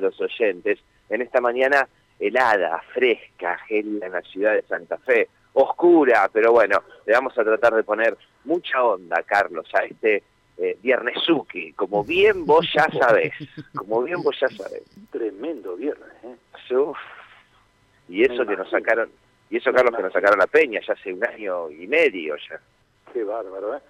todos los oyentes en esta mañana helada, fresca, gélida en la ciudad de Santa Fe, oscura, pero bueno, le vamos a tratar de poner mucha onda, Carlos, a este eh, Viernesuki, como bien vos ya sabés, como bien vos ya sabés. Tremendo viernes, ¿eh? y eso que nos sacaron, y eso Carlos que nos sacaron la peña ya hace un año y medio ya. Qué bárbaro, ¿eh?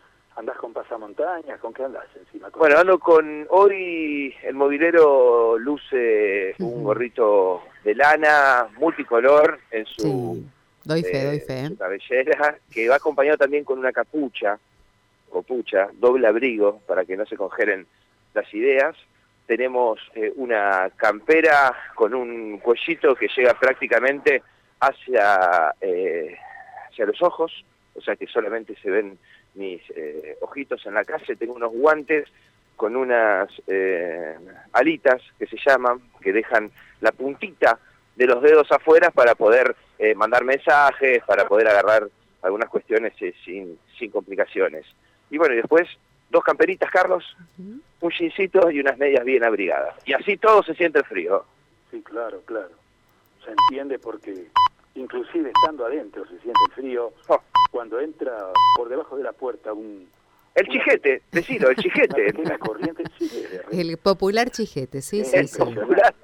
¿Andás con pasamontañas? ¿Con qué andás encima? Bueno, ando con... Hoy el movilero luce un gorrito de lana multicolor en su... Sí. Doy fe, doy fe. su cabellera, que va acompañado también con una capucha, copucha, doble abrigo, para que no se congelen las ideas. Tenemos eh, una campera con un cuellito que llega prácticamente hacia, eh, hacia los ojos, o sea que solamente se ven mis eh, ojitos en la calle. Tengo unos guantes con unas eh, alitas que se llaman, que dejan la puntita de los dedos afuera para poder eh, mandar mensajes, para poder agarrar algunas cuestiones eh, sin, sin complicaciones. Y bueno, y después dos camperitas, Carlos, un jeansito y unas medias bien abrigadas. Y así todo se siente frío. Sí, claro, claro. Se entiende porque inclusive estando adentro se siente frío. Oh. Cuando entra por debajo de la puerta un... El chijete, decilo, el chijete. Una corriente, sí, El popular chijete, sí, sí, El sí. popular.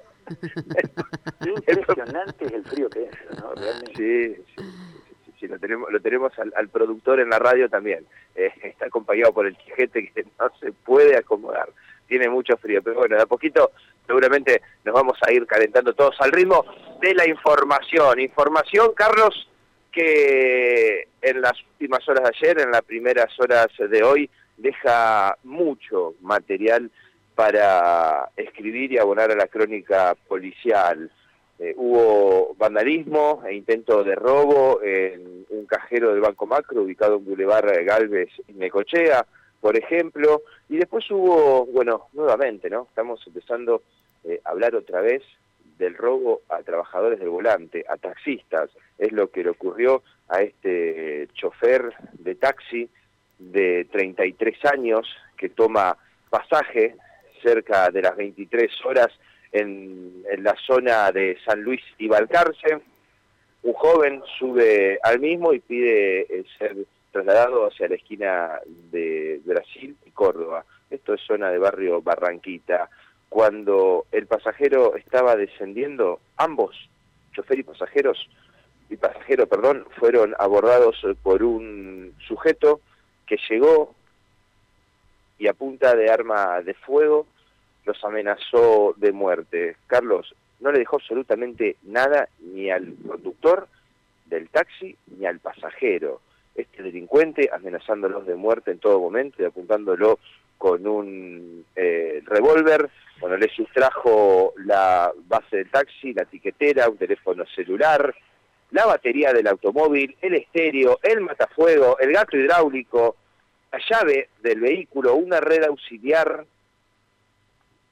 Impresionante es el frío que entra, ¿no? Realmente. Sí, sí, sí, sí, sí, lo tenemos, lo tenemos al, al productor en la radio también. Eh, está acompañado por el chijete que no se puede acomodar. Tiene mucho frío, pero bueno, de a poquito seguramente nos vamos a ir calentando todos al ritmo de la información. Información, Carlos, que en las últimas horas de ayer, en las primeras horas de hoy, deja mucho material para escribir y abonar a la crónica policial. Eh, hubo vandalismo e intento de robo en un cajero del Banco Macro ubicado en Boulevard Galvez y Necochea, por ejemplo, y después hubo, bueno, nuevamente, ¿no? Estamos empezando eh, a hablar otra vez del robo a trabajadores del volante, a taxistas. Es lo que le ocurrió a este chofer de taxi de 33 años que toma pasaje cerca de las 23 horas en, la zona de San Luis y Balcarce. Un joven sube al mismo y pide eh, ser trasladado hacia la esquina de Brasil y Córdoba. Esto es zona de barrio Barranquita. Cuando el pasajero estaba descendiendo, ambos, chofer y pasajeros, y pasajero, perdón, fueron abordados por un sujeto que llegó y a punta de arma de fuego los amenazó de muerte. Carlos no le dejó absolutamente nada ni al conductor del taxi ni al pasajero. Este delincuente amenazándolos de muerte en todo momento y apuntándolo con un eh, revólver, bueno, le sustrajo la base del taxi, la tiquetera, un teléfono celular, la batería del automóvil, el estéreo, el matafuego, el gato hidráulico, la llave del vehículo, una red auxiliar,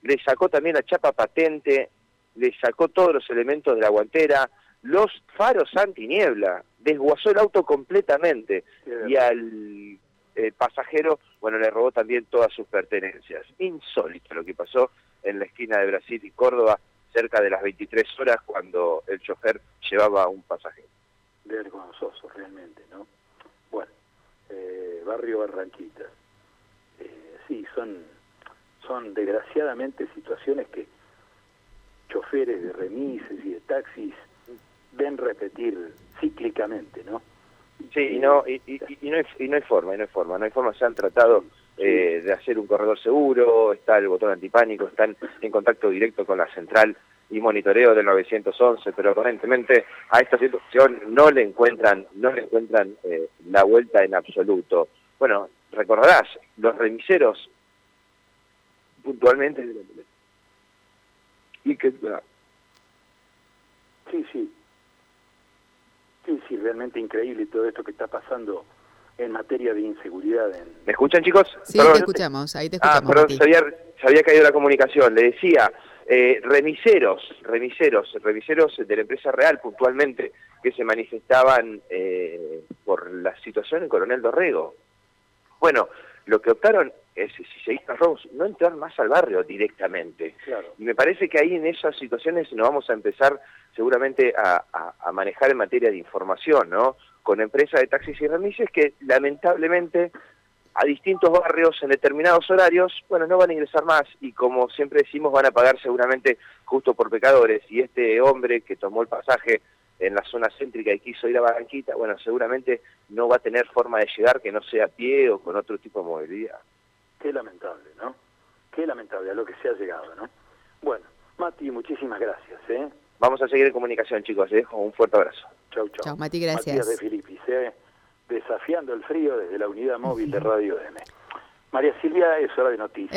le sacó también la chapa patente, le sacó todos los elementos de la guantera, los faros antiniebla, desguazó el auto completamente y al eh, pasajero, bueno, le robó también todas sus pertenencias. Insólito lo que pasó en la esquina de Brasil y Córdoba cerca de las 23 horas cuando el chofer llevaba a un pasajero. Vergonzoso, realmente, ¿no? Bueno, eh, Barrio Barranquita. Eh, sí, son, son desgraciadamente situaciones que choferes de remises y de taxis ven repetir cíclicamente, ¿no? Sí, y no, y, y- y no, hay, y no hay forma, y no hay forma, no hay forma, se han tratado eh, de hacer un corredor seguro, está el botón antipánico, están en contacto directo con la central y monitoreo del 911, pero aparentemente a esta situación no le encuentran, no le encuentran eh, la vuelta en absoluto. Bueno, recordarás, los remiseros puntualmente y que Sí, sí. Sí, sí, realmente increíble todo esto que está pasando en materia de inseguridad. En... ¿Me escuchan chicos? Sí, Perdón. te escuchamos, ahí te Ah, escuchamos. perdón, Mati. se había, se había caído la comunicación. Le decía, eh, remiseros, remiseros, remiseros de la empresa real puntualmente, que se manifestaban eh, por la situación en Coronel Dorrego. Bueno, lo que optaron es si seguís los robos, no entrar más al barrio directamente. Claro. Y me parece que ahí en esas situaciones nos vamos a empezar seguramente a, a- a manejar en materia de información, ¿no? Con empresas de taxis y remises que lamentablemente a distintos barrios en determinados horarios, bueno, no van a ingresar más y como siempre decimos van a pagar seguramente justo por pecadores. Y este hombre que tomó el pasaje en la zona céntrica y quiso ir a Barranquita, bueno, seguramente no va a tener forma de llegar que no sea a pie o con otro tipo de movilidad. Qué lamentable, ¿no? Qué lamentable a lo que se ha llegado, ¿no? Bueno, Mati, muchísimas gracias, ¿eh? Vamos a seguir en comunicación, chicos. Les dejo un fuerte abrazo. Chau, chau. Chau, Mati, gracias. Matías de Filipis, ¿eh? Desafiando el frío desde la unidad móvil de Radio M. María Silvia, es hora de noticias.